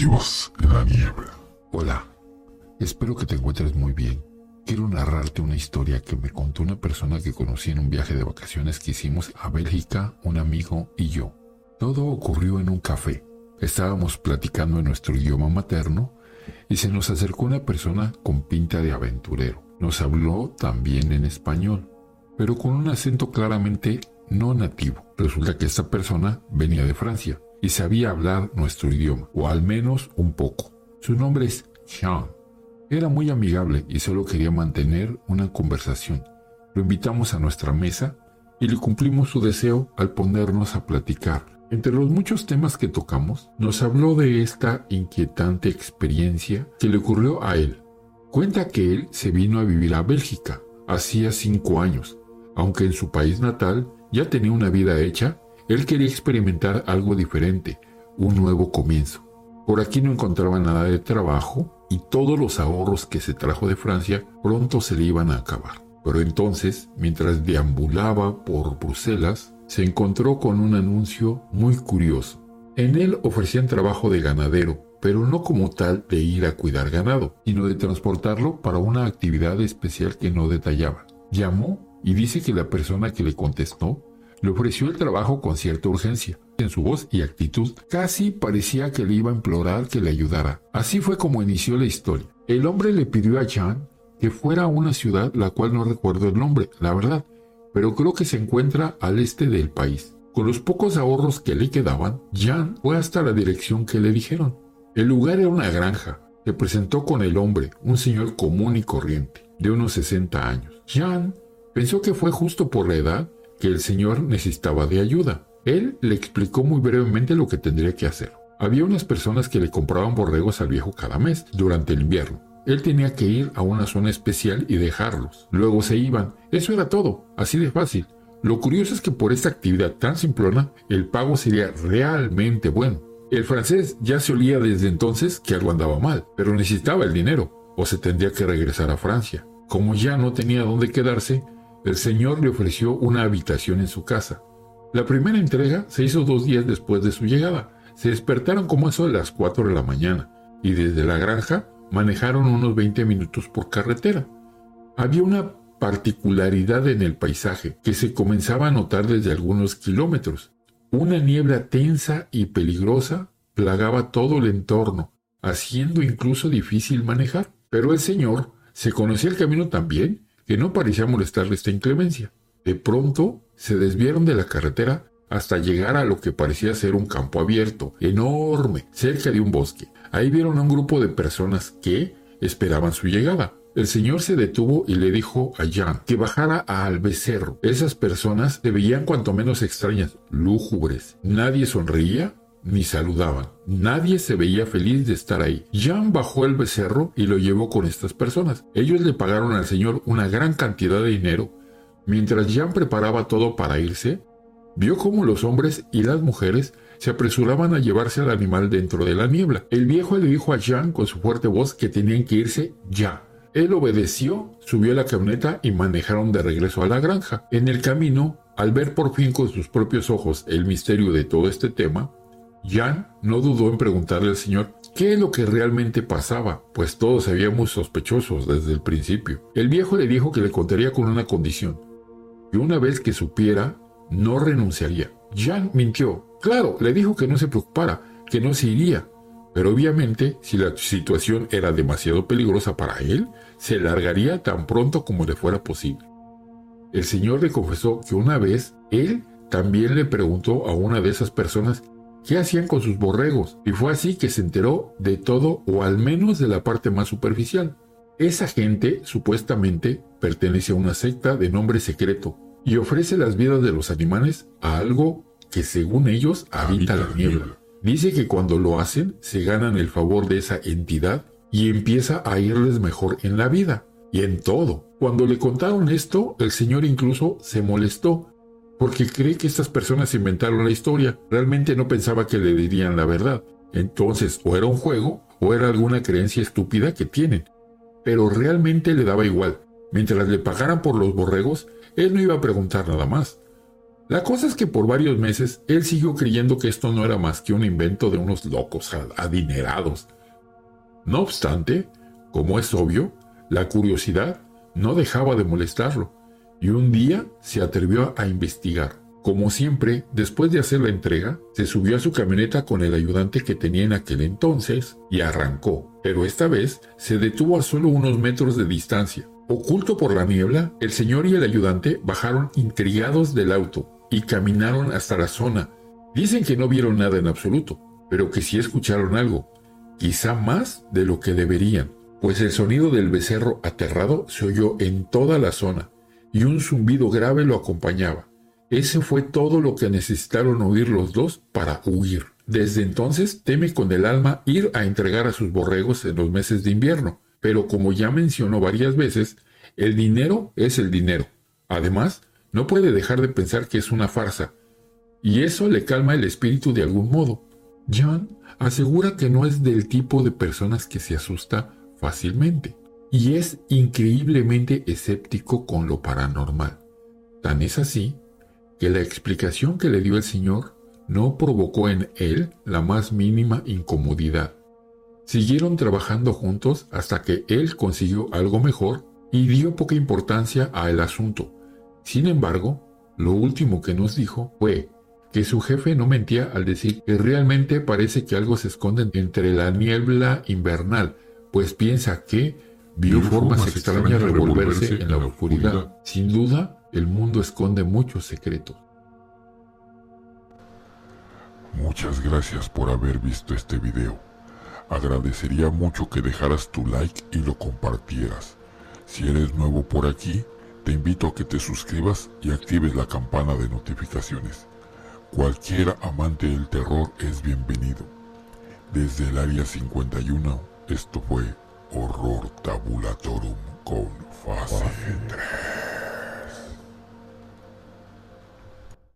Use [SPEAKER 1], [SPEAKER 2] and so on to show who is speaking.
[SPEAKER 1] Dios en la niebla.
[SPEAKER 2] Hola, espero que te encuentres muy bien. Quiero narrarte una historia que me contó una persona que conocí en un viaje de vacaciones que hicimos a Bélgica, un amigo y yo. Todo ocurrió en un café. Estábamos platicando en nuestro idioma materno y se nos acercó una persona con pinta de aventurero. Nos habló también en español, pero con un acento claramente no nativo. Resulta que esta persona venía de Francia y sabía hablar nuestro idioma, o al menos un poco. Su nombre es Jean. Era muy amigable y solo quería mantener una conversación. Lo invitamos a nuestra mesa y le cumplimos su deseo al ponernos a platicar. Entre los muchos temas que tocamos, nos habló de esta inquietante experiencia que le ocurrió a él. Cuenta que él se vino a vivir a Bélgica hacía cinco años, aunque en su país natal ya tenía una vida hecha él quería experimentar algo diferente, un nuevo comienzo. Por aquí no encontraba nada de trabajo y todos los ahorros que se trajo de Francia pronto se le iban a acabar. Pero entonces, mientras deambulaba por Bruselas, se encontró con un anuncio muy curioso. En él ofrecían trabajo de ganadero, pero no como tal de ir a cuidar ganado, sino de transportarlo para una actividad especial que no detallaba. Llamó y dice que la persona que le contestó le ofreció el trabajo con cierta urgencia. En su voz y actitud casi parecía que le iba a implorar que le ayudara. Así fue como inició la historia. El hombre le pidió a Jan que fuera a una ciudad la cual no recuerdo el nombre, la verdad, pero creo que se encuentra al este del país. Con los pocos ahorros que le quedaban, Jan fue hasta la dirección que le dijeron. El lugar era una granja. Se presentó con el hombre, un señor común y corriente, de unos 60 años. Jan pensó que fue justo por la edad que el señor necesitaba de ayuda. Él le explicó muy brevemente lo que tendría que hacer. Había unas personas que le compraban borregos al viejo cada mes durante el invierno. Él tenía que ir a una zona especial y dejarlos. Luego se iban. Eso era todo, así de fácil. Lo curioso es que por esta actividad tan simplona, el pago sería realmente bueno. El francés ya se olía desde entonces que algo andaba mal, pero necesitaba el dinero, o se tendría que regresar a Francia. Como ya no tenía dónde quedarse, el Señor le ofreció una habitación en su casa. La primera entrega se hizo dos días después de su llegada. Se despertaron como eso de las 4 de la mañana y desde la granja manejaron unos 20 minutos por carretera. Había una particularidad en el paisaje que se comenzaba a notar desde algunos kilómetros. Una niebla tensa y peligrosa plagaba todo el entorno, haciendo incluso difícil manejar. Pero el Señor se conocía el camino también que no parecía molestarle esta inclemencia. De pronto se desviaron de la carretera hasta llegar a lo que parecía ser un campo abierto, enorme, cerca de un bosque. Ahí vieron a un grupo de personas que esperaban su llegada. El señor se detuvo y le dijo a Jan que bajara al becerro. Esas personas se veían cuanto menos extrañas, lúgubres. Nadie sonreía ni saludaban. Nadie se veía feliz de estar ahí. Jean bajó el becerro y lo llevó con estas personas. Ellos le pagaron al señor una gran cantidad de dinero. Mientras Jean preparaba todo para irse, vio cómo los hombres y las mujeres se apresuraban a llevarse al animal dentro de la niebla. El viejo le dijo a Jean con su fuerte voz que tenían que irse ya. Él obedeció, subió la camioneta y manejaron de regreso a la granja. En el camino, al ver por fin con sus propios ojos el misterio de todo este tema, Jan no dudó en preguntarle al señor qué es lo que realmente pasaba, pues todos sabíamos sospechosos desde el principio. El viejo le dijo que le contaría con una condición, que una vez que supiera, no renunciaría. Jan mintió. Claro, le dijo que no se preocupara, que no se iría. Pero obviamente, si la situación era demasiado peligrosa para él, se largaría tan pronto como le fuera posible. El señor le confesó que una vez él también le preguntó a una de esas personas qué hacían con sus borregos, y fue así que se enteró de todo o al menos de la parte más superficial. Esa gente supuestamente pertenece a una secta de nombre secreto y ofrece las vidas de los animales a algo que según ellos habita la niebla. Dice que cuando lo hacen se ganan el favor de esa entidad y empieza a irles mejor en la vida y en todo. Cuando le contaron esto, el señor incluso se molestó porque cree que estas personas inventaron la historia. Realmente no pensaba que le dirían la verdad. Entonces, o era un juego, o era alguna creencia estúpida que tienen. Pero realmente le daba igual. Mientras le pagaran por los borregos, él no iba a preguntar nada más. La cosa es que por varios meses él siguió creyendo que esto no era más que un invento de unos locos adinerados. No obstante, como es obvio, la curiosidad no dejaba de molestarlo, y un día se atrevió a investigar. Como siempre, después de hacer la entrega, se subió a su camioneta con el ayudante que tenía en aquel entonces y arrancó, pero esta vez se detuvo a solo unos metros de distancia. Oculto por la niebla, el señor y el ayudante bajaron intrigados del auto y caminaron hasta la zona. Dicen que no vieron nada en absoluto, pero que sí escucharon algo, quizá más de lo que deberían, pues el sonido del becerro aterrado se oyó en toda la zona y un zumbido grave lo acompañaba. Ese fue todo lo que necesitaron oír los dos para huir. Desde entonces teme con el alma ir a entregar a sus borregos en los meses de invierno, pero como ya mencionó varias veces, el dinero es el dinero. Además, no puede dejar de pensar que es una farsa, y eso le calma el espíritu de algún modo. John asegura que no es del tipo de personas que se asusta fácilmente, y es increíblemente escéptico con lo paranormal. Tan es así que la explicación que le dio el Señor no provocó en él la más mínima incomodidad. Siguieron trabajando juntos hasta que él consiguió algo mejor y dio poca importancia al asunto. Sin embargo, lo último que nos dijo fue que su jefe no mentía al decir que realmente parece que algo se esconde entre la niebla invernal, pues piensa que vio formas extrañas revolverse en la oscuridad. Sin duda, el mundo esconde muchos secretos.
[SPEAKER 1] Muchas gracias por haber visto este video. Agradecería mucho que dejaras tu like y lo compartieras. Si eres nuevo por aquí, te invito a que te suscribas y actives la campana de notificaciones. Cualquier amante del terror es bienvenido. Desde el área 51, esto fue Horror Tabulatorum con fase 3.